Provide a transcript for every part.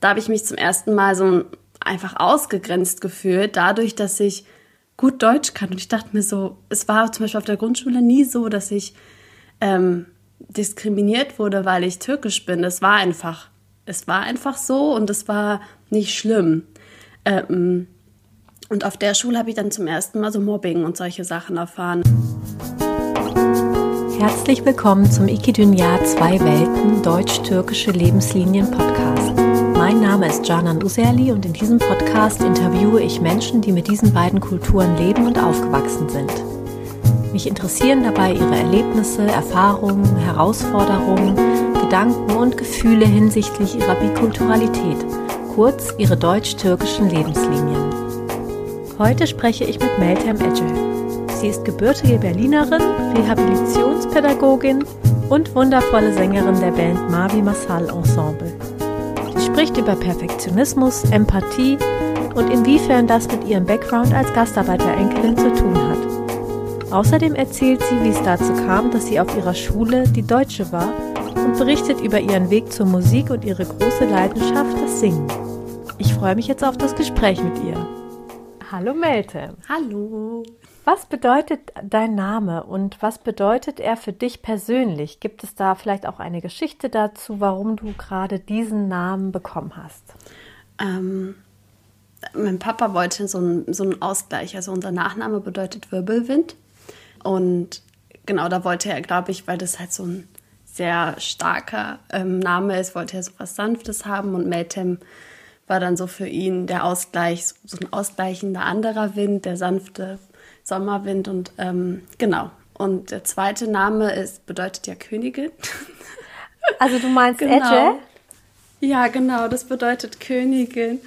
da habe ich mich zum ersten Mal so einfach ausgegrenzt gefühlt, dadurch, dass ich gut Deutsch kann. Und ich dachte mir so, es war zum Beispiel auf der Grundschule nie so, dass ich ähm, diskriminiert wurde, weil ich türkisch bin. Es war einfach, es war einfach so und es war nicht schlimm. Ähm, und auf der Schule habe ich dann zum ersten Mal so Mobbing und solche Sachen erfahren. Herzlich willkommen zum Ikidunya Zwei Welten Deutsch-Türkische Lebenslinien Podcast. Mein Name ist Canan Userli und in diesem Podcast interviewe ich Menschen, die mit diesen beiden Kulturen leben und aufgewachsen sind. Mich interessieren dabei ihre Erlebnisse, Erfahrungen, Herausforderungen, Gedanken und Gefühle hinsichtlich ihrer Bikulturalität, kurz ihre deutsch-türkischen Lebenslinien. Heute spreche ich mit Meltem Ecel. Sie ist gebürtige Berlinerin, Rehabilitationspädagogin und wundervolle Sängerin der Band Mavi Masal Ensemble. Spricht über Perfektionismus, Empathie und inwiefern das mit ihrem Background als Gastarbeiterenkelin zu tun hat. Außerdem erzählt sie, wie es dazu kam, dass sie auf ihrer Schule die Deutsche war und berichtet über ihren Weg zur Musik und ihre große Leidenschaft, das Singen. Ich freue mich jetzt auf das Gespräch mit ihr. Hallo Melte. Hallo. Was bedeutet dein Name und was bedeutet er für dich persönlich? Gibt es da vielleicht auch eine Geschichte dazu, warum du gerade diesen Namen bekommen hast? Ähm, mein Papa wollte so einen, so einen Ausgleich. Also unser Nachname bedeutet Wirbelwind. Und genau da wollte er, glaube ich, weil das halt so ein sehr starker ähm, Name ist, wollte er so was Sanftes haben und Meltem war dann so für ihn der Ausgleich, so ein ausgleichender anderer Wind, der sanfte Sommerwind und ähm, genau. Und der zweite Name ist, bedeutet ja Königin. Also du meinst genau. Edge? Ja, genau, das bedeutet Königin.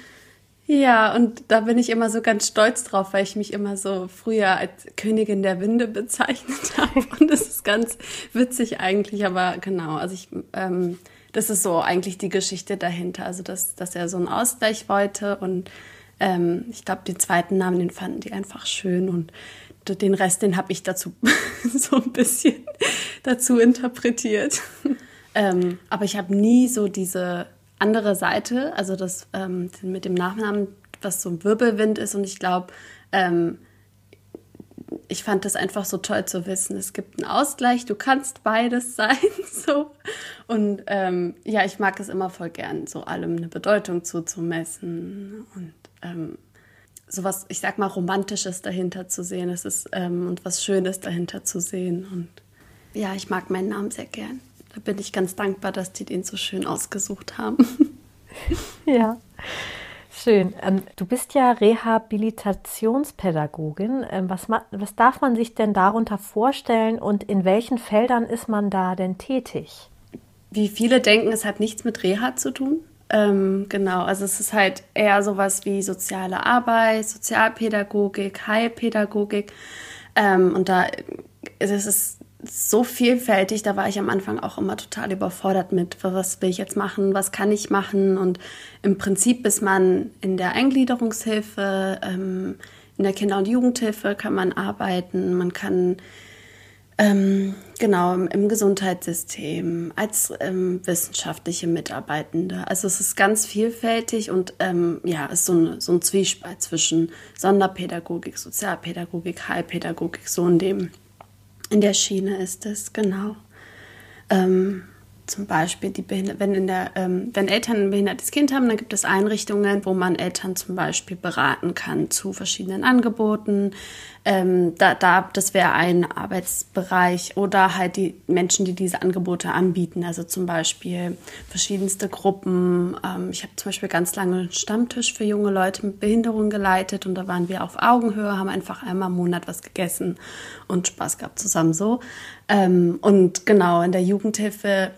Ja, und da bin ich immer so ganz stolz drauf, weil ich mich immer so früher als Königin der Winde bezeichnet habe. Und das ist ganz witzig eigentlich, aber genau, also ich, ähm, das ist so eigentlich die Geschichte dahinter. Also, dass, dass er so einen Ausgleich wollte und ähm, ich glaube, den zweiten Namen, den fanden die einfach schön und den Rest, den habe ich dazu so ein bisschen dazu interpretiert. ähm, aber ich habe nie so diese andere Seite, also das ähm, mit dem Nachnamen, was so ein Wirbelwind ist. Und ich glaube, ähm, ich fand das einfach so toll zu wissen. Es gibt einen Ausgleich, du kannst beides sein. So. Und ähm, ja, ich mag es immer voll gern, so allem eine Bedeutung zuzumessen. Und ähm, sowas, ich sag mal, Romantisches dahinter zu sehen. Es ist ähm, und was Schönes dahinter zu sehen. Und ja, ich mag meinen Namen sehr gern. Da bin ich ganz dankbar, dass die den so schön ausgesucht haben. ja. Schön. Ähm, du bist ja Rehabilitationspädagogin. Ähm, was, was darf man sich denn darunter vorstellen und in welchen Feldern ist man da denn tätig? Wie viele denken, es hat nichts mit Reha zu tun. Ähm, genau, also es ist halt eher sowas wie soziale Arbeit, Sozialpädagogik, Heilpädagogik. Ähm, und da ist es so vielfältig, da war ich am Anfang auch immer total überfordert mit, was will ich jetzt machen, was kann ich machen. Und im Prinzip ist man in der Eingliederungshilfe, ähm, in der Kinder- und Jugendhilfe kann man arbeiten, man kann ähm, genau, im Gesundheitssystem, als ähm, wissenschaftliche Mitarbeitende. Also es ist ganz vielfältig und ähm, ja, ist so ein, so ein Zwiespalt zwischen Sonderpädagogik, Sozialpädagogik, Heilpädagogik, so in dem, in der Schiene ist es, genau. Ähm, zum Beispiel, die wenn, in der, ähm, wenn Eltern ein behindertes Kind haben, dann gibt es Einrichtungen, wo man Eltern zum Beispiel beraten kann zu verschiedenen Angeboten. Ähm, da, da, das wäre ein Arbeitsbereich oder halt die Menschen, die diese Angebote anbieten. Also zum Beispiel verschiedenste Gruppen. Ähm, ich habe zum Beispiel ganz lange einen Stammtisch für junge Leute mit Behinderung geleitet und da waren wir auf Augenhöhe, haben einfach einmal im Monat was gegessen und Spaß gehabt zusammen so. Ähm, und genau in der Jugendhilfe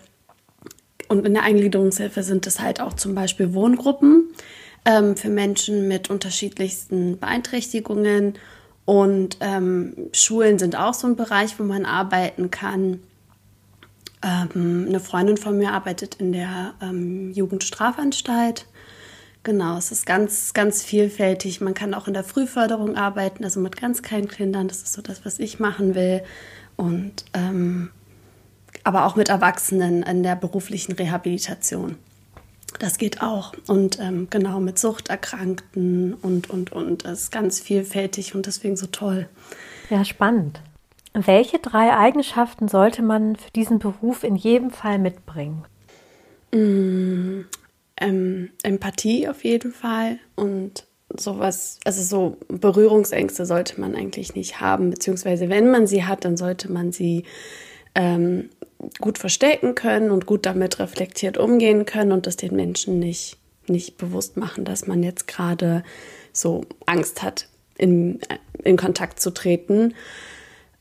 und in der Eingliederungshilfe sind es halt auch zum Beispiel Wohngruppen ähm, für Menschen mit unterschiedlichsten Beeinträchtigungen. Und ähm, Schulen sind auch so ein Bereich, wo man arbeiten kann. Ähm, eine Freundin von mir arbeitet in der ähm, Jugendstrafanstalt. Genau, es ist ganz, ganz vielfältig. Man kann auch in der Frühförderung arbeiten, also mit ganz kleinen Kindern. Das ist so das, was ich machen will. Und ähm, aber auch mit Erwachsenen in der beruflichen Rehabilitation. Das geht auch. Und ähm, genau mit Suchterkrankten und, und, und. Das ist ganz vielfältig und deswegen so toll. Ja, spannend. Welche drei Eigenschaften sollte man für diesen Beruf in jedem Fall mitbringen? Mm, ähm, Empathie auf jeden Fall und sowas, also so Berührungsängste sollte man eigentlich nicht haben, beziehungsweise wenn man sie hat, dann sollte man sie ähm, gut verstecken können und gut damit reflektiert umgehen können und das den Menschen nicht, nicht bewusst machen, dass man jetzt gerade so Angst hat, in, in Kontakt zu treten.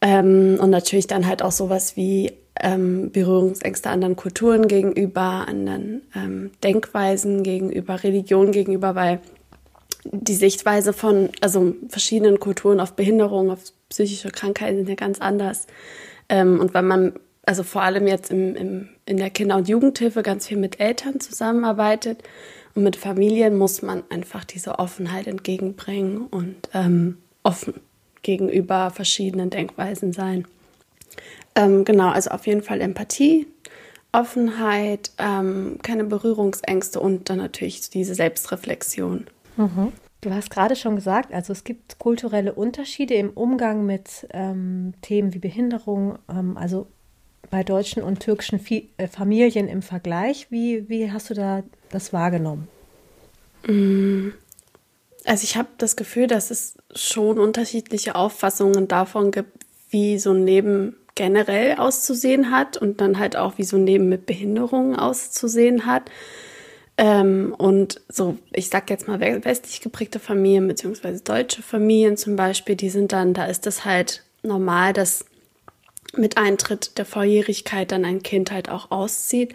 Ähm, und natürlich dann halt auch sowas wie ähm, Berührungsängste anderen Kulturen gegenüber, anderen ähm, Denkweisen gegenüber, Religion gegenüber, weil die Sichtweise von also verschiedenen Kulturen auf Behinderung, auf psychische Krankheiten sind ja ganz anders. Ähm, und weil man also vor allem jetzt im, im, in der Kinder- und Jugendhilfe ganz viel mit Eltern zusammenarbeitet und mit Familien muss man einfach diese Offenheit entgegenbringen und ähm, offen gegenüber verschiedenen Denkweisen sein. Ähm, genau, also auf jeden Fall Empathie, Offenheit, ähm, keine Berührungsängste und dann natürlich diese Selbstreflexion. Mhm. Du hast gerade schon gesagt, also es gibt kulturelle Unterschiede im Umgang mit ähm, Themen wie Behinderung, ähm, also bei deutschen und türkischen äh, Familien im Vergleich. Wie, wie hast du da das wahrgenommen? Mm. Also ich habe das Gefühl, dass es schon unterschiedliche Auffassungen davon gibt, wie so ein Leben generell auszusehen hat und dann halt auch, wie so ein Leben mit Behinderungen auszusehen hat. Ähm, und so, ich sag jetzt mal westlich geprägte Familien beziehungsweise deutsche Familien zum Beispiel, die sind dann, da ist es halt normal, dass mit Eintritt der Volljährigkeit dann ein Kind halt auch auszieht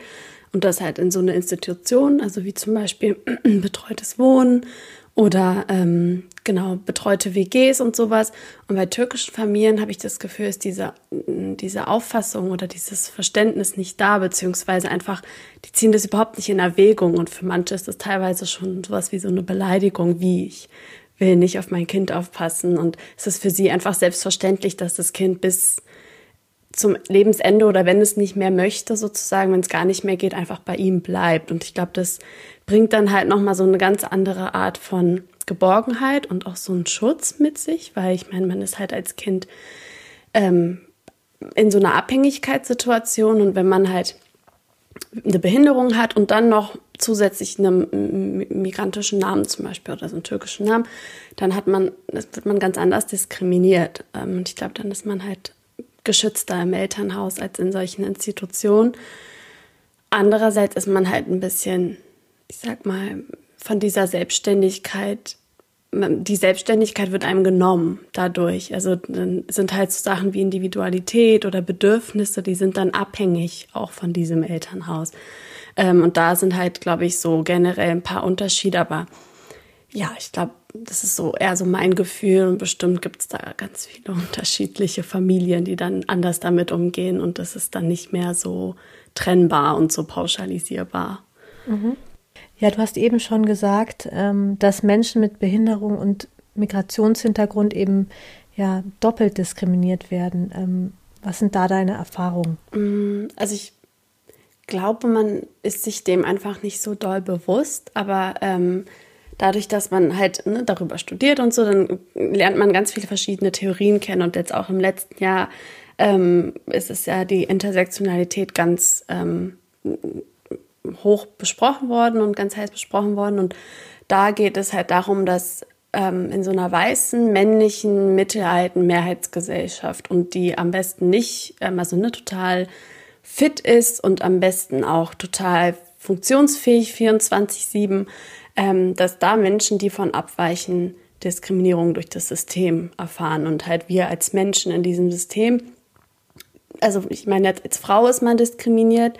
und das halt in so eine Institution, also wie zum Beispiel betreutes Wohnen oder ähm, genau betreute WGs und sowas. Und bei türkischen Familien habe ich das Gefühl, ist diese, diese Auffassung oder dieses Verständnis nicht da, beziehungsweise einfach, die ziehen das überhaupt nicht in Erwägung. Und für manche ist das teilweise schon sowas wie so eine Beleidigung, wie ich will nicht auf mein Kind aufpassen. Und es ist für sie einfach selbstverständlich, dass das Kind bis zum Lebensende oder wenn es nicht mehr möchte, sozusagen, wenn es gar nicht mehr geht, einfach bei ihm bleibt. Und ich glaube, das bringt dann halt nochmal so eine ganz andere Art von Geborgenheit und auch so einen Schutz mit sich, weil ich meine, man ist halt als Kind ähm, in so einer Abhängigkeitssituation und wenn man halt eine Behinderung hat und dann noch zusätzlich einen migrantischen Namen zum Beispiel oder so einen türkischen Namen, dann hat man, das wird man ganz anders diskriminiert. Ähm, und ich glaube, dann ist man halt geschützter im Elternhaus als in solchen Institutionen. Andererseits ist man halt ein bisschen, ich sag mal, von dieser Selbstständigkeit, die Selbstständigkeit wird einem genommen dadurch. Also dann sind halt so Sachen wie Individualität oder Bedürfnisse, die sind dann abhängig auch von diesem Elternhaus. Ähm, und da sind halt, glaube ich, so generell ein paar Unterschiede, aber ja, ich glaube, das ist so eher so mein Gefühl und bestimmt gibt es da ganz viele unterschiedliche Familien, die dann anders damit umgehen und das ist dann nicht mehr so trennbar und so pauschalisierbar. Mhm. Ja, du hast eben schon gesagt, ähm, dass Menschen mit Behinderung und Migrationshintergrund eben ja doppelt diskriminiert werden. Ähm, was sind da deine Erfahrungen? Mm, also ich glaube, man ist sich dem einfach nicht so doll bewusst, aber ähm, dadurch, dass man halt ne, darüber studiert und so, dann lernt man ganz viele verschiedene Theorien kennen. Und jetzt auch im letzten Jahr ähm, ist es ja die Intersektionalität ganz ähm, hoch besprochen worden und ganz heiß besprochen worden. Und da geht es halt darum, dass ähm, in so einer weißen, männlichen, mittelalten Mehrheitsgesellschaft und die am besten nicht, ähm, also ne, total fit ist und am besten auch total funktionsfähig 24-7, ähm, dass da Menschen, die von abweichen, Diskriminierung durch das System erfahren und halt wir als Menschen in diesem System, also ich meine, als Frau ist man diskriminiert,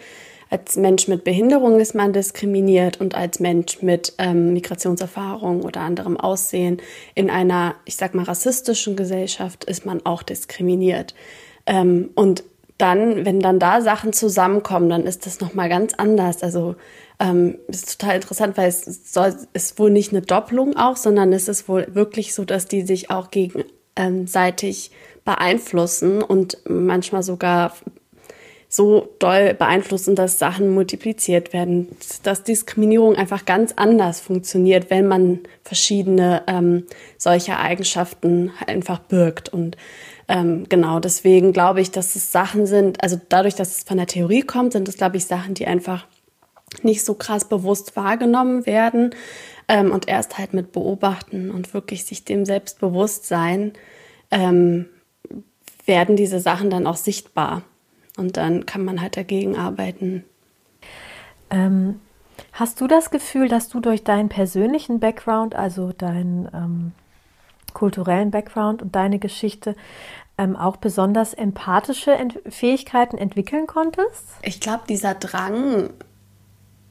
als Mensch mit Behinderung ist man diskriminiert und als Mensch mit ähm, Migrationserfahrung oder anderem Aussehen in einer, ich sag mal, rassistischen Gesellschaft ist man auch diskriminiert. Ähm, und dann, wenn dann da Sachen zusammenkommen, dann ist das nochmal ganz anders. Also ähm, ist total interessant, weil es soll, ist wohl nicht eine Doppelung auch, sondern es ist wohl wirklich so, dass die sich auch gegenseitig beeinflussen und manchmal sogar so doll beeinflussen, dass Sachen multipliziert werden, dass Diskriminierung einfach ganz anders funktioniert, wenn man verschiedene ähm, solcher Eigenschaften einfach birgt. Und ähm, genau deswegen glaube ich, dass es Sachen sind, also dadurch, dass es von der Theorie kommt, sind es, glaube ich, Sachen, die einfach nicht so krass bewusst wahrgenommen werden ähm, und erst halt mit Beobachten und wirklich sich dem Selbstbewusstsein ähm, werden diese Sachen dann auch sichtbar. Und dann kann man halt dagegen arbeiten. Ähm, hast du das Gefühl, dass du durch deinen persönlichen Background, also deinen ähm, kulturellen Background und deine Geschichte, ähm, auch besonders empathische Ent Fähigkeiten entwickeln konntest? Ich glaube, dieser Drang,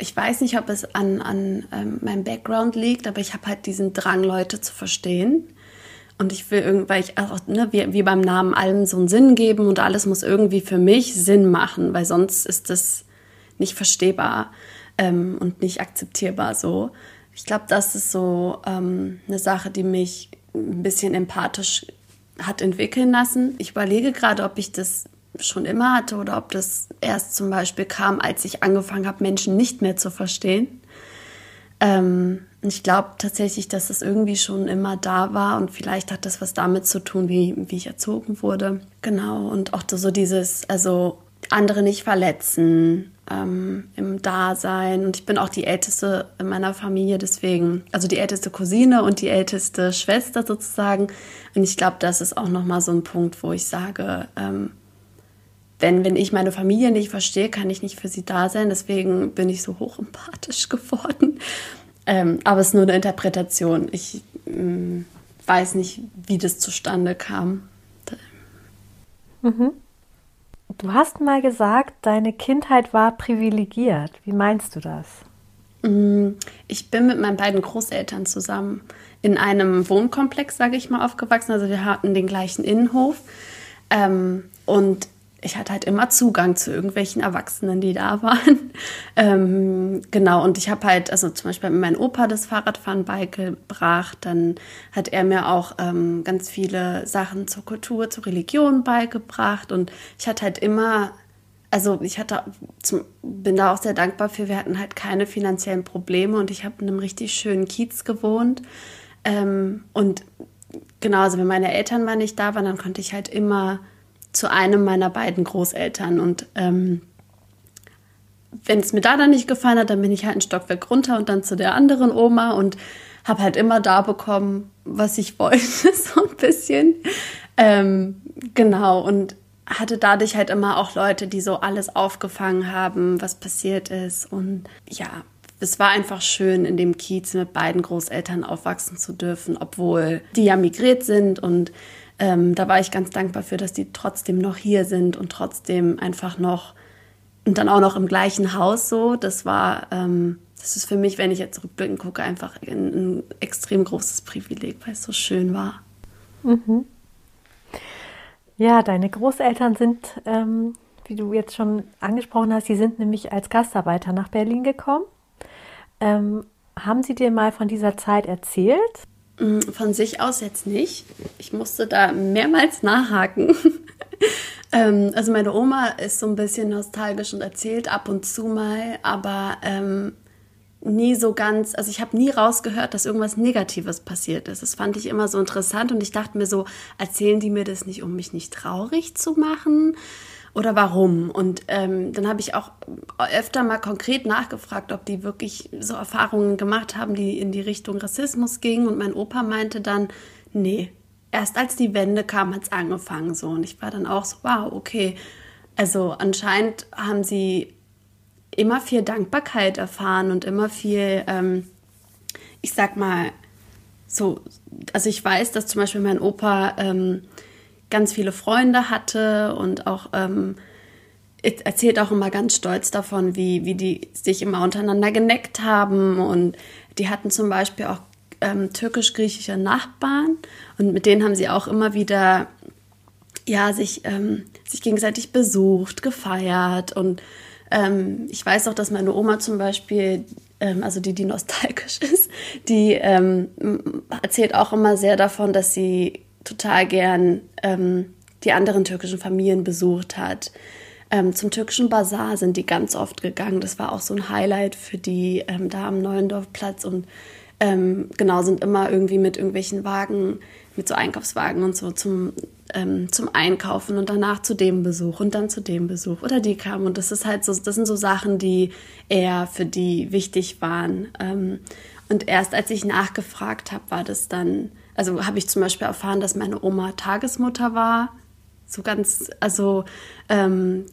ich weiß nicht, ob es an, an ähm, meinem Background liegt, aber ich habe halt diesen Drang, Leute zu verstehen. Und ich will irgendwie, weil ich auch, ne, wie, wie beim Namen allem so einen Sinn geben und alles muss irgendwie für mich Sinn machen, weil sonst ist das nicht verstehbar ähm, und nicht akzeptierbar so. Ich glaube, das ist so ähm, eine Sache, die mich ein bisschen empathisch hat entwickeln lassen. Ich überlege gerade, ob ich das schon immer hatte oder ob das erst zum Beispiel kam, als ich angefangen habe, Menschen nicht mehr zu verstehen. Ähm, ich glaube tatsächlich, dass es irgendwie schon immer da war und vielleicht hat das was damit zu tun, wie, wie ich erzogen wurde. Genau, und auch so dieses, also andere nicht verletzen ähm, im Dasein. Und ich bin auch die Älteste in meiner Familie, deswegen, also die älteste Cousine und die älteste Schwester sozusagen. Und ich glaube, das ist auch nochmal so ein Punkt, wo ich sage, ähm, denn wenn ich meine Familie nicht verstehe, kann ich nicht für sie da sein. Deswegen bin ich so hochempathisch geworden. Ähm, aber es ist nur eine Interpretation. Ich ähm, weiß nicht, wie das zustande kam. Mhm. Du hast mal gesagt, deine Kindheit war privilegiert. Wie meinst du das? Mm, ich bin mit meinen beiden Großeltern zusammen in einem Wohnkomplex, sage ich mal, aufgewachsen. Also wir hatten den gleichen Innenhof. Ähm, und ich hatte halt immer Zugang zu irgendwelchen Erwachsenen, die da waren. ähm, genau, und ich habe halt, also zum Beispiel mein Opa das Fahrradfahren beigebracht, dann hat er mir auch ähm, ganz viele Sachen zur Kultur, zur Religion beigebracht. Und ich hatte halt immer, also ich hatte, zum, bin da auch sehr dankbar für, wir hatten halt keine finanziellen Probleme und ich habe in einem richtig schönen Kiez gewohnt. Ähm, und genau, also wenn meine Eltern mal nicht da waren, dann konnte ich halt immer zu einem meiner beiden Großeltern. Und ähm, wenn es mir da dann nicht gefallen hat, dann bin ich halt ein Stockwerk runter und dann zu der anderen Oma und habe halt immer da bekommen, was ich wollte, so ein bisschen. Ähm, genau, und hatte dadurch halt immer auch Leute, die so alles aufgefangen haben, was passiert ist. Und ja, es war einfach schön, in dem Kiez mit beiden Großeltern aufwachsen zu dürfen, obwohl die ja migriert sind und ähm, da war ich ganz dankbar für, dass die trotzdem noch hier sind und trotzdem einfach noch und dann auch noch im gleichen Haus so. Das war, ähm, das ist für mich, wenn ich jetzt rückblickend gucke, einfach ein, ein extrem großes Privileg, weil es so schön war. Mhm. Ja, deine Großeltern sind, ähm, wie du jetzt schon angesprochen hast, sie sind nämlich als Gastarbeiter nach Berlin gekommen. Ähm, haben sie dir mal von dieser Zeit erzählt? Mm, von sich aus jetzt nicht. Ich musste da mehrmals nachhaken. ähm, also meine Oma ist so ein bisschen nostalgisch und erzählt ab und zu mal, aber ähm, nie so ganz, also ich habe nie rausgehört, dass irgendwas Negatives passiert ist. Das fand ich immer so interessant und ich dachte mir so, erzählen die mir das nicht, um mich nicht traurig zu machen? Oder warum? Und ähm, dann habe ich auch öfter mal konkret nachgefragt, ob die wirklich so Erfahrungen gemacht haben, die in die Richtung Rassismus gingen. Und mein Opa meinte dann, nee, erst als die Wende kam, hat es angefangen so. Und ich war dann auch so, wow, okay. Also anscheinend haben sie immer viel Dankbarkeit erfahren und immer viel, ähm, ich sag mal, so, also ich weiß, dass zum Beispiel mein Opa ähm, ganz viele Freunde hatte und auch ähm, erzählt auch immer ganz stolz davon, wie, wie die sich immer untereinander geneckt haben. Und die hatten zum Beispiel auch ähm, türkisch-griechische Nachbarn und mit denen haben sie auch immer wieder ja, sich, ähm, sich gegenseitig besucht, gefeiert. Und ähm, ich weiß auch, dass meine Oma zum Beispiel, ähm, also die, die nostalgisch ist, die ähm, erzählt auch immer sehr davon, dass sie total gern ähm, die anderen türkischen Familien besucht hat. Ähm, zum türkischen Bazar sind die ganz oft gegangen. Das war auch so ein Highlight für die ähm, da am Neuendorfplatz und ähm, genau sind immer irgendwie mit irgendwelchen Wagen, mit so Einkaufswagen und so zum, ähm, zum Einkaufen und danach zu dem Besuch und dann zu dem Besuch oder die kamen und das ist halt so, das sind so Sachen, die eher für die wichtig waren. Ähm, und erst als ich nachgefragt habe, war das dann, also habe ich zum Beispiel erfahren, dass meine Oma Tagesmutter war so ganz, also ähm,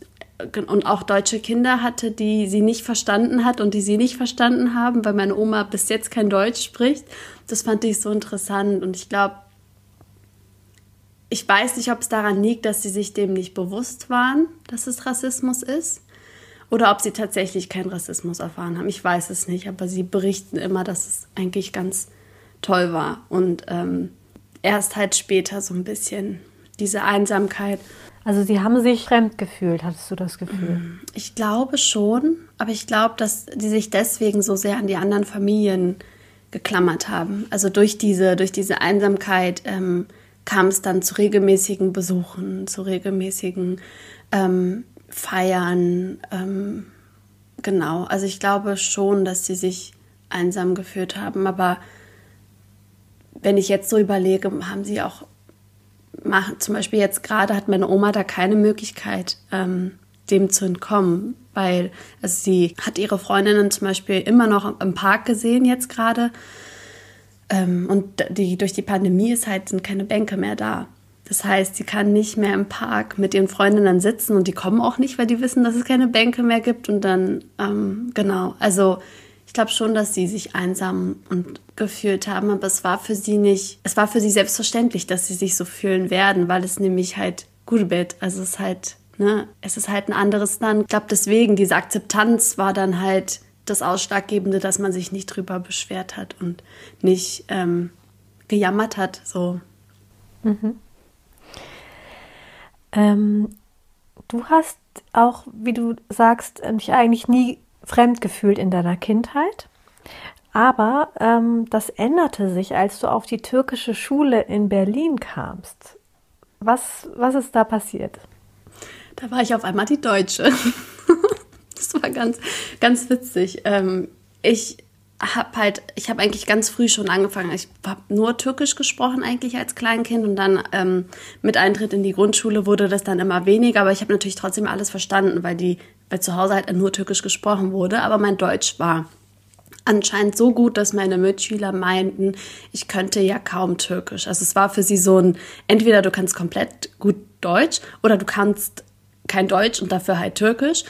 und auch deutsche Kinder hatte, die sie nicht verstanden hat und die sie nicht verstanden haben, weil meine Oma bis jetzt kein Deutsch spricht. Das fand ich so interessant und ich glaube, ich weiß nicht, ob es daran liegt, dass sie sich dem nicht bewusst waren, dass es Rassismus ist, oder ob sie tatsächlich keinen Rassismus erfahren haben. Ich weiß es nicht, aber sie berichten immer, dass es eigentlich ganz toll war und ähm, erst halt später so ein bisschen diese Einsamkeit. Also sie haben sich fremd gefühlt, hattest du das Gefühl? Ich glaube schon, aber ich glaube, dass die sich deswegen so sehr an die anderen Familien geklammert haben. Also durch diese, durch diese Einsamkeit ähm, kam es dann zu regelmäßigen Besuchen, zu regelmäßigen ähm, Feiern. Ähm, genau, also ich glaube schon, dass sie sich einsam gefühlt haben, aber wenn ich jetzt so überlege, haben sie auch machen, zum Beispiel jetzt gerade hat meine Oma da keine Möglichkeit, ähm, dem zu entkommen, weil also sie hat ihre Freundinnen zum Beispiel immer noch im Park gesehen jetzt gerade. Ähm, und die, durch die Pandemie ist halt, sind keine Bänke mehr da. Das heißt, sie kann nicht mehr im Park mit ihren Freundinnen sitzen und die kommen auch nicht, weil die wissen, dass es keine Bänke mehr gibt. Und dann, ähm, genau, also glaube schon, dass sie sich einsam und gefühlt haben, aber es war für sie nicht, es war für sie selbstverständlich, dass sie sich so fühlen werden, weil es nämlich halt Gurbet, also es ist halt, ne, es ist halt ein anderes Land. Ich glaube deswegen, diese Akzeptanz war dann halt das Ausschlaggebende, dass man sich nicht drüber beschwert hat und nicht ähm, gejammert hat, so. Mhm. Ähm, du hast auch, wie du sagst, dich eigentlich nie fremd gefühlt in deiner Kindheit. Aber ähm, das änderte sich, als du auf die türkische Schule in Berlin kamst. Was, was ist da passiert? Da war ich auf einmal die Deutsche. das war ganz, ganz witzig. Ähm, ich habe halt, ich habe eigentlich ganz früh schon angefangen. Ich habe nur Türkisch gesprochen eigentlich als Kleinkind und dann ähm, mit Eintritt in die Grundschule wurde das dann immer weniger, aber ich habe natürlich trotzdem alles verstanden, weil die, weil zu Hause halt nur Türkisch gesprochen wurde, aber mein Deutsch war anscheinend so gut, dass meine Mitschüler meinten, ich könnte ja kaum Türkisch. Also es war für sie so ein, entweder du kannst komplett gut Deutsch oder du kannst kein Deutsch und dafür halt Türkisch.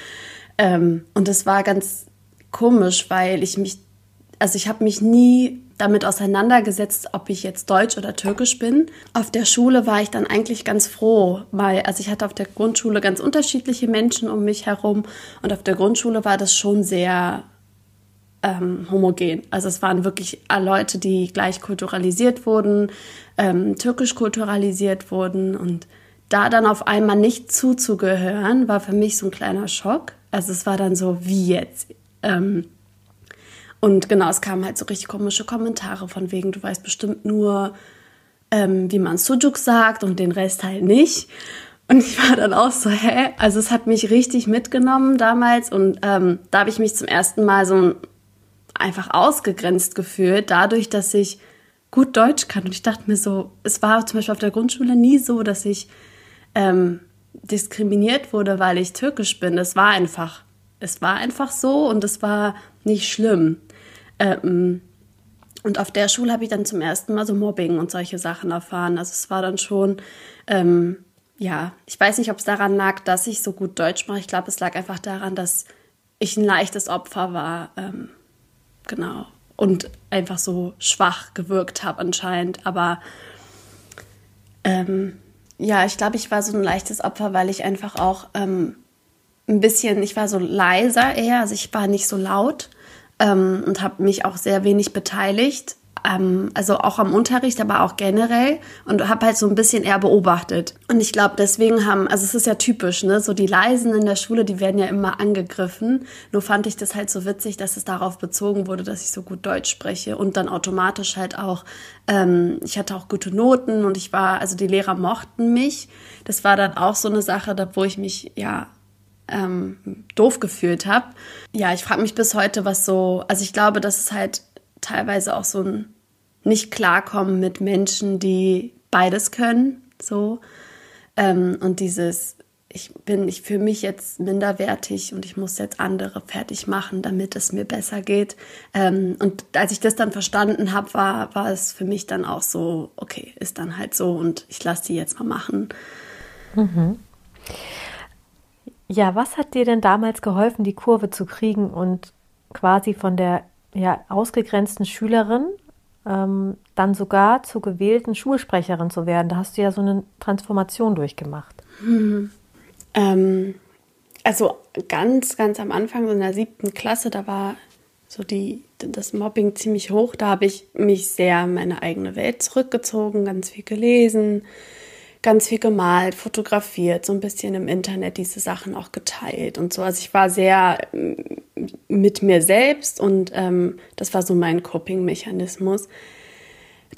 Ähm, und das war ganz komisch, weil ich mich also ich habe mich nie damit auseinandergesetzt, ob ich jetzt Deutsch oder Türkisch bin. Auf der Schule war ich dann eigentlich ganz froh, weil also ich hatte auf der Grundschule ganz unterschiedliche Menschen um mich herum und auf der Grundschule war das schon sehr ähm, homogen. Also es waren wirklich Leute, die gleich kulturalisiert wurden, ähm, türkisch kulturalisiert wurden und da dann auf einmal nicht zuzugehören, war für mich so ein kleiner Schock. Also es war dann so, wie jetzt? Ähm, und genau, es kamen halt so richtig komische Kommentare von wegen, du weißt bestimmt nur, ähm, wie man Sujuk sagt und den Rest halt nicht. Und ich war dann auch so, hä? Also es hat mich richtig mitgenommen damals und ähm, da habe ich mich zum ersten Mal so einfach ausgegrenzt gefühlt, dadurch, dass ich gut Deutsch kann. Und ich dachte mir so, es war zum Beispiel auf der Grundschule nie so, dass ich ähm, diskriminiert wurde, weil ich türkisch bin. Es war einfach, es war einfach so und es war nicht schlimm. Ähm, und auf der Schule habe ich dann zum ersten Mal so Mobbing und solche Sachen erfahren. Also es war dann schon, ähm, ja, ich weiß nicht, ob es daran lag, dass ich so gut Deutsch mache. Ich glaube, es lag einfach daran, dass ich ein leichtes Opfer war. Ähm, genau. Und einfach so schwach gewirkt habe anscheinend. Aber ähm, ja, ich glaube, ich war so ein leichtes Opfer, weil ich einfach auch ähm, ein bisschen, ich war so leiser eher, also ich war nicht so laut ähm, und habe mich auch sehr wenig beteiligt. Ähm, also auch am Unterricht, aber auch generell und habe halt so ein bisschen eher beobachtet. Und ich glaube, deswegen haben, also es ist ja typisch, ne, so die Leisen in der Schule, die werden ja immer angegriffen. Nur fand ich das halt so witzig, dass es darauf bezogen wurde, dass ich so gut Deutsch spreche und dann automatisch halt auch, ähm, ich hatte auch gute Noten und ich war, also die Lehrer mochten mich. Das war dann auch so eine Sache, da wo ich mich ja ähm, doof gefühlt habe. Ja, ich frage mich bis heute, was so, also ich glaube, dass es halt teilweise auch so ein nicht klarkommen mit Menschen, die beides können, so. Ähm, und dieses, ich bin, ich fühle mich jetzt minderwertig und ich muss jetzt andere fertig machen, damit es mir besser geht. Ähm, und als ich das dann verstanden habe, war, war es für mich dann auch so, okay, ist dann halt so und ich lasse die jetzt mal machen. Mhm. Ja, was hat dir denn damals geholfen, die Kurve zu kriegen und quasi von der ja, ausgegrenzten Schülerin ähm, dann sogar zur gewählten Schulsprecherin zu werden? Da hast du ja so eine Transformation durchgemacht. Mhm. Ähm, also ganz, ganz am Anfang, in der siebten Klasse, da war so die, das Mobbing ziemlich hoch. Da habe ich mich sehr in meine eigene Welt zurückgezogen, ganz viel gelesen, ganz viel gemalt, fotografiert, so ein bisschen im Internet diese Sachen auch geteilt und so. Also ich war sehr mm, mit mir selbst und ähm, das war so mein Coping-Mechanismus.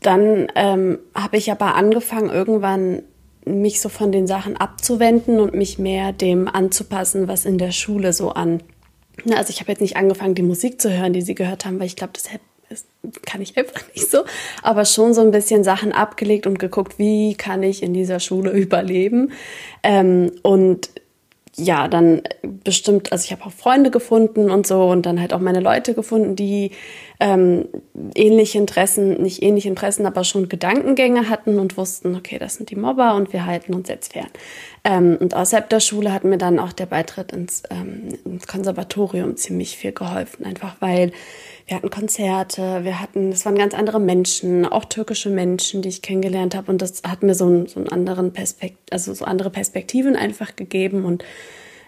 Dann ähm, habe ich aber angefangen, irgendwann mich so von den Sachen abzuwenden und mich mehr dem anzupassen, was in der Schule so an. Also ich habe jetzt nicht angefangen, die Musik zu hören, die sie gehört haben, weil ich glaube, das das kann ich einfach nicht so, aber schon so ein bisschen Sachen abgelegt und geguckt, wie kann ich in dieser Schule überleben. Ähm, und ja, dann bestimmt, also ich habe auch Freunde gefunden und so und dann halt auch meine Leute gefunden, die ähm, ähnliche Interessen, nicht ähnliche Interessen, aber schon Gedankengänge hatten und wussten, okay, das sind die Mobber und wir halten uns jetzt fern. Ähm, und außerhalb der Schule hat mir dann auch der Beitritt ins, ähm, ins Konservatorium ziemlich viel geholfen, einfach weil wir hatten Konzerte, wir hatten, es waren ganz andere Menschen, auch türkische Menschen, die ich kennengelernt habe und das hat mir so, einen, so einen anderen Perspekt, also so andere Perspektiven einfach gegeben und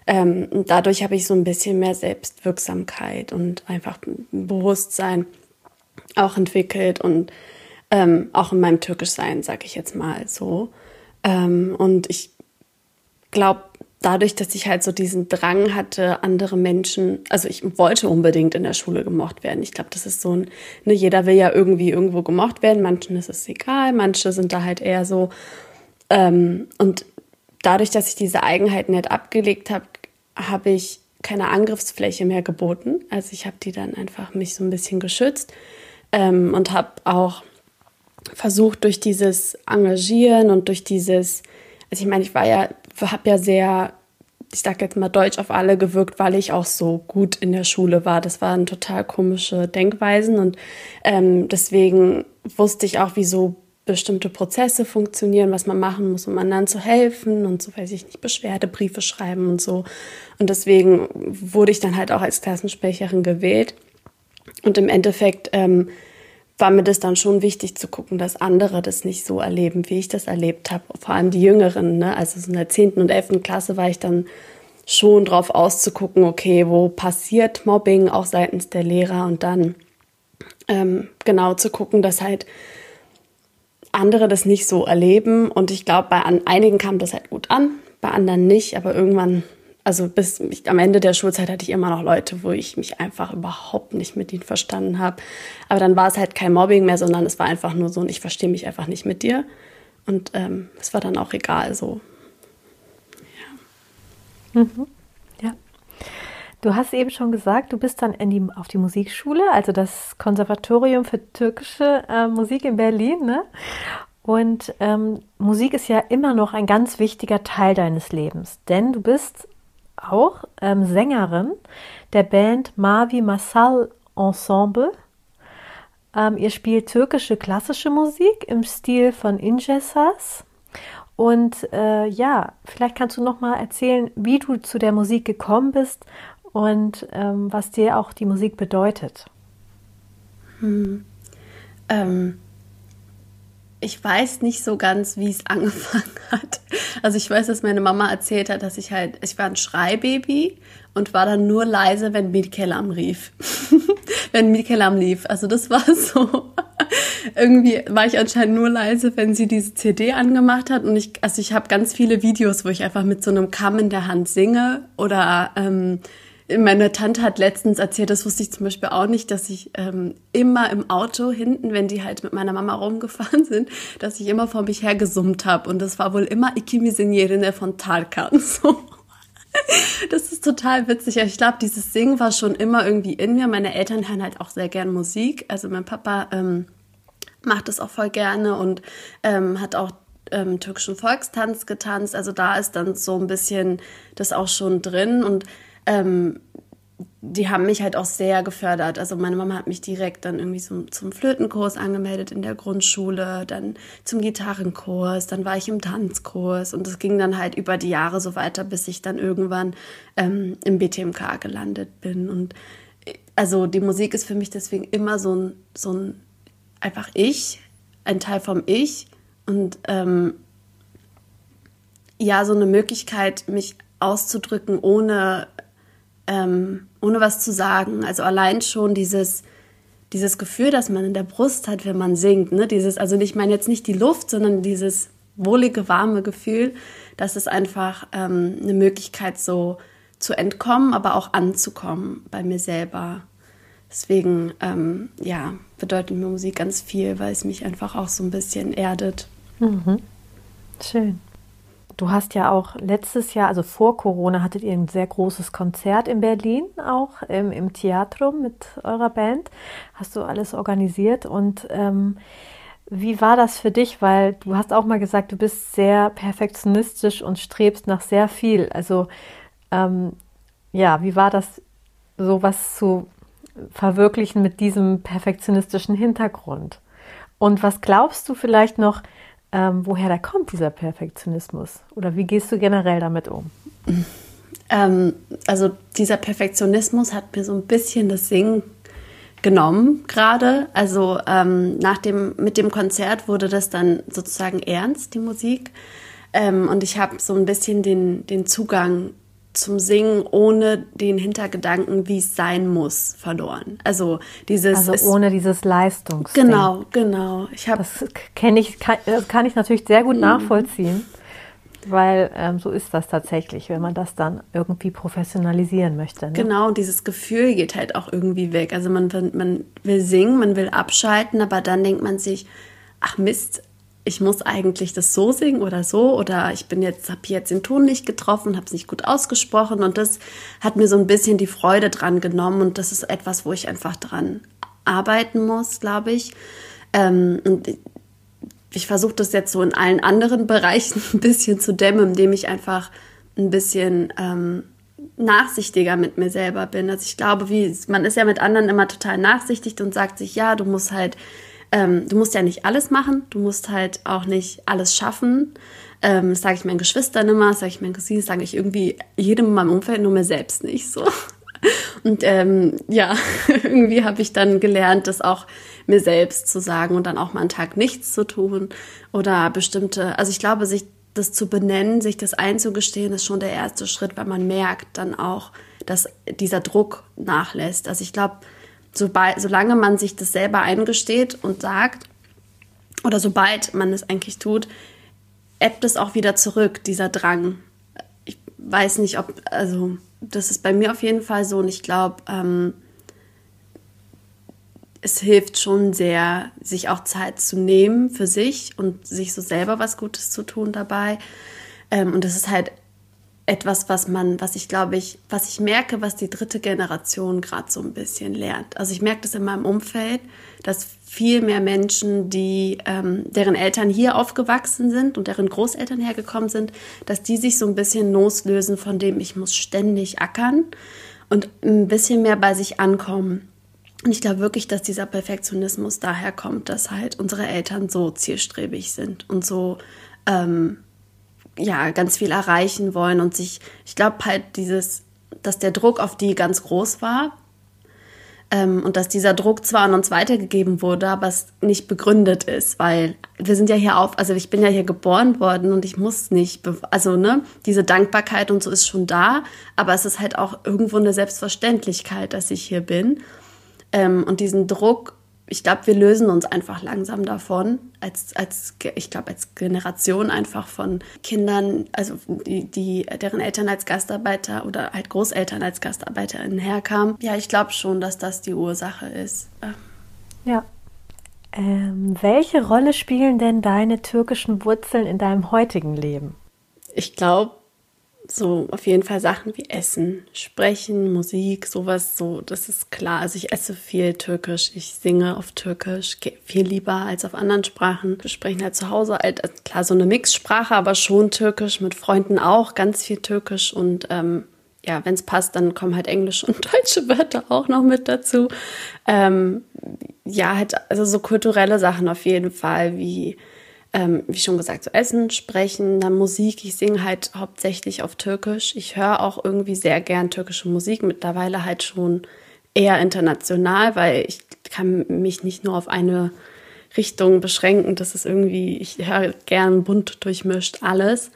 ähm, dadurch habe ich so ein bisschen mehr Selbstwirksamkeit und einfach Bewusstsein auch entwickelt und ähm, auch in meinem Türkischsein, sage ich jetzt mal so. Ähm, und ich glaube, dadurch, dass ich halt so diesen Drang hatte, andere Menschen, also ich wollte unbedingt in der Schule gemocht werden. Ich glaube, das ist so ein, ne, jeder will ja irgendwie irgendwo gemocht werden. Manchen ist es egal, manche sind da halt eher so. Ähm, und dadurch, dass ich diese Eigenheiten nicht abgelegt habe, habe ich keine Angriffsfläche mehr geboten. Also ich habe die dann einfach mich so ein bisschen geschützt ähm, und habe auch versucht durch dieses Engagieren und durch dieses, also ich meine, ich war ja habe ja sehr, ich sage jetzt mal Deutsch auf alle gewirkt, weil ich auch so gut in der Schule war. Das waren total komische Denkweisen und ähm, deswegen wusste ich auch, wie so bestimmte Prozesse funktionieren, was man machen muss, um anderen zu helfen und so weiß ich nicht, Beschwerdebriefe schreiben und so. Und deswegen wurde ich dann halt auch als Klassensprecherin gewählt. Und im Endeffekt ähm, war mir das dann schon wichtig zu gucken, dass andere das nicht so erleben, wie ich das erlebt habe. Vor allem die Jüngeren. Ne? Also in der 10. und 11. Klasse war ich dann schon drauf auszugucken, okay, wo passiert Mobbing auch seitens der Lehrer und dann ähm, genau zu gucken, dass halt andere das nicht so erleben. Und ich glaube, bei einigen kam das halt gut an, bei anderen nicht, aber irgendwann also bis ich, am Ende der Schulzeit hatte ich immer noch Leute, wo ich mich einfach überhaupt nicht mit ihnen verstanden habe. Aber dann war es halt kein Mobbing mehr, sondern es war einfach nur so, und ich verstehe mich einfach nicht mit dir. Und ähm, es war dann auch egal so. Ja. Mhm. ja. Du hast eben schon gesagt, du bist dann die, auf die Musikschule, also das Konservatorium für türkische äh, Musik in Berlin, ne? Und ähm, Musik ist ja immer noch ein ganz wichtiger Teil deines Lebens, denn du bist auch ähm, Sängerin der Band Mavi Masal Ensemble. Ähm, ihr spielt türkische klassische Musik im Stil von Ingesas. Und äh, ja, vielleicht kannst du noch mal erzählen, wie du zu der Musik gekommen bist und ähm, was dir auch die Musik bedeutet. Hm. Ähm, ich weiß nicht so ganz, wie es angefangen hat. Also ich weiß, dass meine Mama erzählt hat, dass ich halt, ich war ein Schreibaby und war dann nur leise, wenn Mietkelam rief. wenn Mietkelam lief. Also das war so. Irgendwie war ich anscheinend nur leise, wenn sie diese CD angemacht hat. Und ich, also ich habe ganz viele Videos, wo ich einfach mit so einem Kamm in der Hand singe oder ähm, meine Tante hat letztens erzählt, das wusste ich zum Beispiel auch nicht, dass ich ähm, immer im Auto hinten, wenn die halt mit meiner Mama rumgefahren sind, dass ich immer vor mich her gesummt habe. Und das war wohl immer Ikimi Signorine von Tarkan. So. Das ist total witzig. Ich glaube, dieses Singen war schon immer irgendwie in mir. Meine Eltern hören halt auch sehr gern Musik. Also mein Papa ähm, macht das auch voll gerne und ähm, hat auch ähm, türkischen Volkstanz getanzt. Also da ist dann so ein bisschen das auch schon drin und ähm, die haben mich halt auch sehr gefördert. Also meine Mama hat mich direkt dann irgendwie zum, zum Flötenkurs angemeldet in der Grundschule, dann zum Gitarrenkurs, dann war ich im Tanzkurs und es ging dann halt über die Jahre so weiter, bis ich dann irgendwann ähm, im BTMK gelandet bin. Und also die Musik ist für mich deswegen immer so ein, so ein einfach ich, ein Teil vom Ich und ähm, ja, so eine Möglichkeit, mich auszudrücken, ohne ähm, ohne was zu sagen. Also allein schon dieses, dieses Gefühl, das man in der Brust hat, wenn man singt. Ne? Dieses, also ich meine jetzt nicht die Luft, sondern dieses wohlige, warme Gefühl, das ist einfach ähm, eine Möglichkeit, so zu entkommen, aber auch anzukommen bei mir selber. Deswegen, ähm, ja, bedeutet mir Musik ganz viel, weil es mich einfach auch so ein bisschen erdet. Mhm. Schön. Du hast ja auch letztes Jahr, also vor Corona, hattet ihr ein sehr großes Konzert in Berlin, auch im, im Theatrum mit eurer Band. Hast du alles organisiert und ähm, wie war das für dich? Weil du hast auch mal gesagt, du bist sehr perfektionistisch und strebst nach sehr viel. Also ähm, ja, wie war das, sowas zu verwirklichen mit diesem perfektionistischen Hintergrund? Und was glaubst du vielleicht noch, ähm, woher da kommt, dieser Perfektionismus? Oder wie gehst du generell damit um? Ähm, also dieser Perfektionismus hat mir so ein bisschen das Singen genommen gerade. Also ähm, nach dem, mit dem Konzert wurde das dann sozusagen ernst, die Musik. Ähm, und ich habe so ein bisschen den, den Zugang zum Singen ohne den Hintergedanken, wie es sein muss, verloren. Also dieses also ohne dieses Leistungs. Genau, genau. Ich habe das kenne ich kann, das kann ich natürlich sehr gut mhm. nachvollziehen, weil ähm, so ist das tatsächlich, wenn man das dann irgendwie professionalisieren möchte. Ne? Genau, dieses Gefühl geht halt auch irgendwie weg. Also man, man will singen, man will abschalten, aber dann denkt man sich, ach Mist, ich muss eigentlich das so singen oder so oder ich bin jetzt habe jetzt den Ton nicht getroffen, habe es nicht gut ausgesprochen und das hat mir so ein bisschen die Freude dran genommen und das ist etwas, wo ich einfach dran arbeiten muss, glaube ich. Ähm, und ich versuche das jetzt so in allen anderen Bereichen ein bisschen zu dämmen, indem ich einfach ein bisschen ähm, nachsichtiger mit mir selber bin. Also ich glaube, wie man ist ja mit anderen immer total nachsichtig und sagt sich, ja, du musst halt ähm, du musst ja nicht alles machen, du musst halt auch nicht alles schaffen. Ähm, das sage ich meinen Geschwistern immer, das sage ich meinen Cousinen, das sage ich irgendwie jedem in meinem Umfeld, nur mir selbst nicht so. Und ähm, ja, irgendwie habe ich dann gelernt, das auch mir selbst zu sagen und dann auch mal einen Tag nichts zu tun oder bestimmte, also ich glaube, sich das zu benennen, sich das einzugestehen, ist schon der erste Schritt, weil man merkt dann auch, dass dieser Druck nachlässt. Also ich glaube, sobald, solange man sich das selber eingesteht und sagt, oder sobald man es eigentlich tut, ebbt es auch wieder zurück, dieser Drang. Ich weiß nicht, ob, also das ist bei mir auf jeden Fall so und ich glaube, ähm, es hilft schon sehr, sich auch Zeit zu nehmen für sich und sich so selber was Gutes zu tun dabei. Ähm, und das ist halt etwas, was man, was ich glaube ich, was ich merke, was die dritte Generation gerade so ein bisschen lernt. Also ich merke das in meinem Umfeld, dass viel mehr Menschen, die ähm, deren Eltern hier aufgewachsen sind und deren Großeltern hergekommen sind, dass die sich so ein bisschen loslösen von dem, ich muss ständig ackern und ein bisschen mehr bei sich ankommen. Und ich glaube wirklich, dass dieser Perfektionismus daher kommt, dass halt unsere Eltern so zielstrebig sind und so ähm, ja, ganz viel erreichen wollen und sich, ich glaube halt dieses, dass der Druck auf die ganz groß war ähm, und dass dieser Druck zwar an uns weitergegeben wurde, aber es nicht begründet ist, weil wir sind ja hier auf, also ich bin ja hier geboren worden und ich muss nicht, also ne, diese Dankbarkeit und so ist schon da, aber es ist halt auch irgendwo eine Selbstverständlichkeit, dass ich hier bin ähm, und diesen Druck ich glaube, wir lösen uns einfach langsam davon, als, als ich glaube, als Generation einfach von Kindern, also die, die, deren Eltern als Gastarbeiter oder halt Großeltern als GastarbeiterInnen herkamen. Ja, ich glaube schon, dass das die Ursache ist. Ja. Ähm, welche Rolle spielen denn deine türkischen Wurzeln in deinem heutigen Leben? Ich glaube, so auf jeden Fall Sachen wie Essen, Sprechen, Musik, sowas, so, das ist klar. Also ich esse viel Türkisch, ich singe auf Türkisch, viel lieber als auf anderen Sprachen. Wir sprechen halt zu Hause halt, also klar, so eine Mixsprache, aber schon Türkisch, mit Freunden auch, ganz viel Türkisch und ähm, ja, wenn es passt, dann kommen halt englische und deutsche Wörter auch noch mit dazu. Ähm, ja, halt, also so kulturelle Sachen auf jeden Fall, wie ähm, wie schon gesagt, so Essen, Sprechen, dann Musik. Ich singe halt hauptsächlich auf Türkisch. Ich höre auch irgendwie sehr gern türkische Musik, mittlerweile halt schon eher international, weil ich kann mich nicht nur auf eine Richtung beschränken. Das ist irgendwie, ich höre gern bunt durchmischt alles.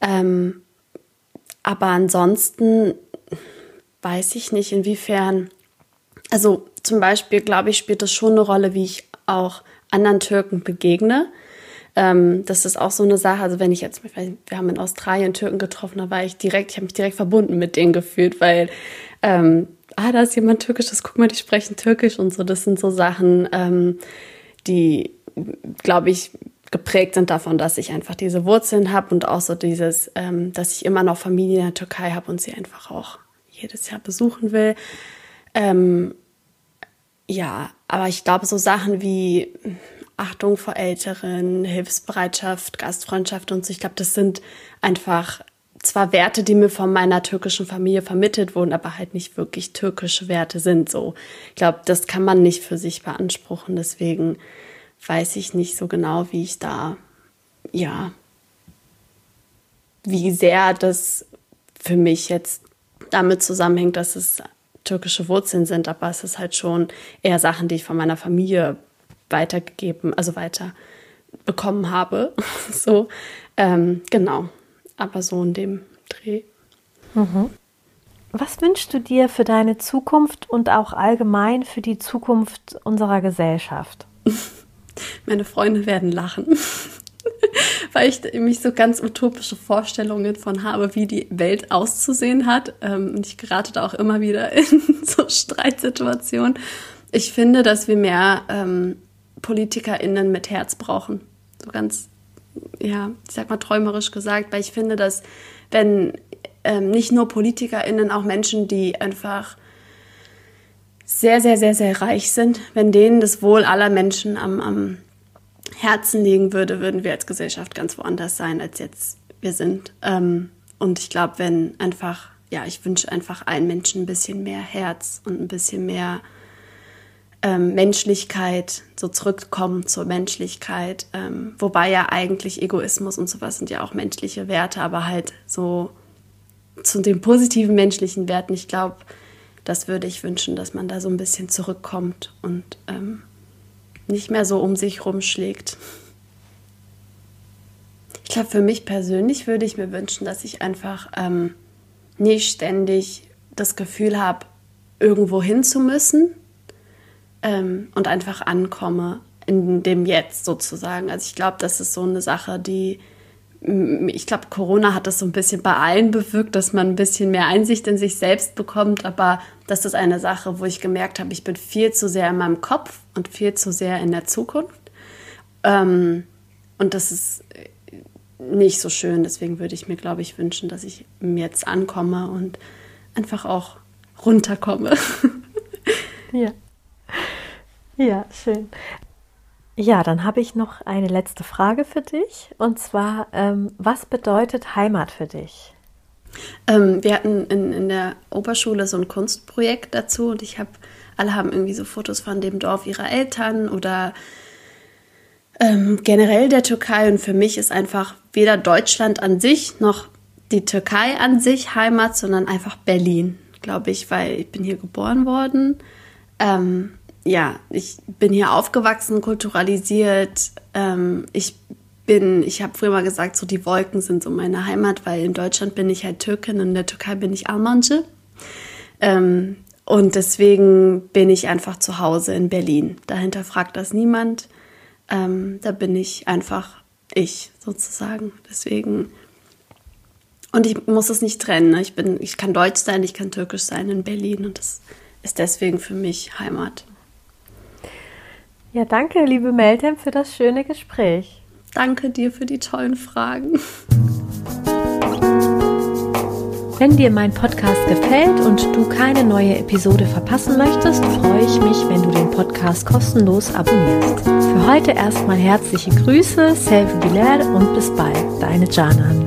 Ähm, aber ansonsten weiß ich nicht, inwiefern, also zum Beispiel, glaube ich, spielt das schon eine Rolle, wie ich auch anderen Türken begegne. Ähm, das ist auch so eine Sache. Also wenn ich jetzt, wir haben in Australien Türken getroffen, da war ich direkt, ich habe mich direkt verbunden mit denen gefühlt, weil ähm, ah, da ist jemand Türkisches, guck mal, die sprechen Türkisch und so. Das sind so Sachen, ähm, die, glaube ich, geprägt sind davon, dass ich einfach diese Wurzeln habe und auch so dieses, ähm, dass ich immer noch Familie in der Türkei habe und sie einfach auch jedes Jahr besuchen will. Ähm, ja, aber ich glaube, so Sachen wie Achtung vor Älteren, Hilfsbereitschaft, Gastfreundschaft und so. Ich glaube, das sind einfach zwar Werte, die mir von meiner türkischen Familie vermittelt wurden, aber halt nicht wirklich türkische Werte sind so. Ich glaube, das kann man nicht für sich beanspruchen. Deswegen weiß ich nicht so genau, wie ich da, ja, wie sehr das für mich jetzt damit zusammenhängt, dass es türkische Wurzeln sind, aber es ist halt schon eher Sachen, die ich von meiner Familie weitergegeben, also weiter bekommen habe. so, ähm, genau. Aber so in dem Dreh. Mhm. Was wünschst du dir für deine Zukunft und auch allgemein für die Zukunft unserer Gesellschaft? Meine Freunde werden lachen, weil ich mich so ganz utopische Vorstellungen von habe, wie die Welt auszusehen hat. Ähm, und ich gerate da auch immer wieder in so Streitsituationen. Ich finde, dass wir mehr ähm, PolitikerInnen mit Herz brauchen. So ganz, ja, ich sag mal träumerisch gesagt, weil ich finde, dass wenn ähm, nicht nur PolitikerInnen, auch Menschen, die einfach sehr, sehr, sehr, sehr reich sind, wenn denen das Wohl aller Menschen am, am Herzen liegen würde, würden wir als Gesellschaft ganz woanders sein, als jetzt wir sind. Ähm, und ich glaube, wenn einfach, ja, ich wünsche einfach allen Menschen ein bisschen mehr Herz und ein bisschen mehr ähm, Menschlichkeit, so zurückkommen zur Menschlichkeit, ähm, wobei ja eigentlich Egoismus und sowas sind ja auch menschliche Werte, aber halt so zu den positiven menschlichen Werten, ich glaube, das würde ich wünschen, dass man da so ein bisschen zurückkommt und ähm, nicht mehr so um sich rumschlägt. Ich glaube, für mich persönlich würde ich mir wünschen, dass ich einfach ähm, nicht ständig das Gefühl habe, irgendwo hin zu müssen, ähm, und einfach ankomme in dem Jetzt sozusagen. Also ich glaube, das ist so eine Sache, die ich glaube, Corona hat das so ein bisschen bei allen bewirkt, dass man ein bisschen mehr Einsicht in sich selbst bekommt. Aber das ist eine Sache, wo ich gemerkt habe, ich bin viel zu sehr in meinem Kopf und viel zu sehr in der Zukunft. Ähm, und das ist nicht so schön. Deswegen würde ich mir, glaube ich, wünschen, dass ich jetzt ankomme und einfach auch runterkomme. Ja. Ja, schön. Ja, dann habe ich noch eine letzte Frage für dich. Und zwar, ähm, was bedeutet Heimat für dich? Ähm, wir hatten in, in der Oberschule so ein Kunstprojekt dazu und ich habe, alle haben irgendwie so Fotos von dem Dorf ihrer Eltern oder ähm, generell der Türkei. Und für mich ist einfach weder Deutschland an sich noch die Türkei an sich Heimat, sondern einfach Berlin, glaube ich, weil ich bin hier geboren worden. Ähm, ja, ich bin hier aufgewachsen, kulturalisiert. Ähm, ich bin, ich habe früher mal gesagt, so die Wolken sind so meine Heimat, weil in Deutschland bin ich halt Türkin und in der Türkei bin ich Almancı. Ähm, und deswegen bin ich einfach zu Hause in Berlin. Dahinter fragt das niemand. Ähm, da bin ich einfach ich sozusagen. Deswegen. Und ich muss es nicht trennen. Ne? Ich, bin, ich kann Deutsch sein, ich kann Türkisch sein in Berlin und das ist deswegen für mich Heimat. Ja, danke, liebe Meltem, für das schöne Gespräch. Danke dir für die tollen Fragen. Wenn dir mein Podcast gefällt und du keine neue Episode verpassen möchtest, freue ich mich, wenn du den Podcast kostenlos abonnierst. Für heute erstmal herzliche Grüße, Selvi Bilal und bis bald, deine Janan.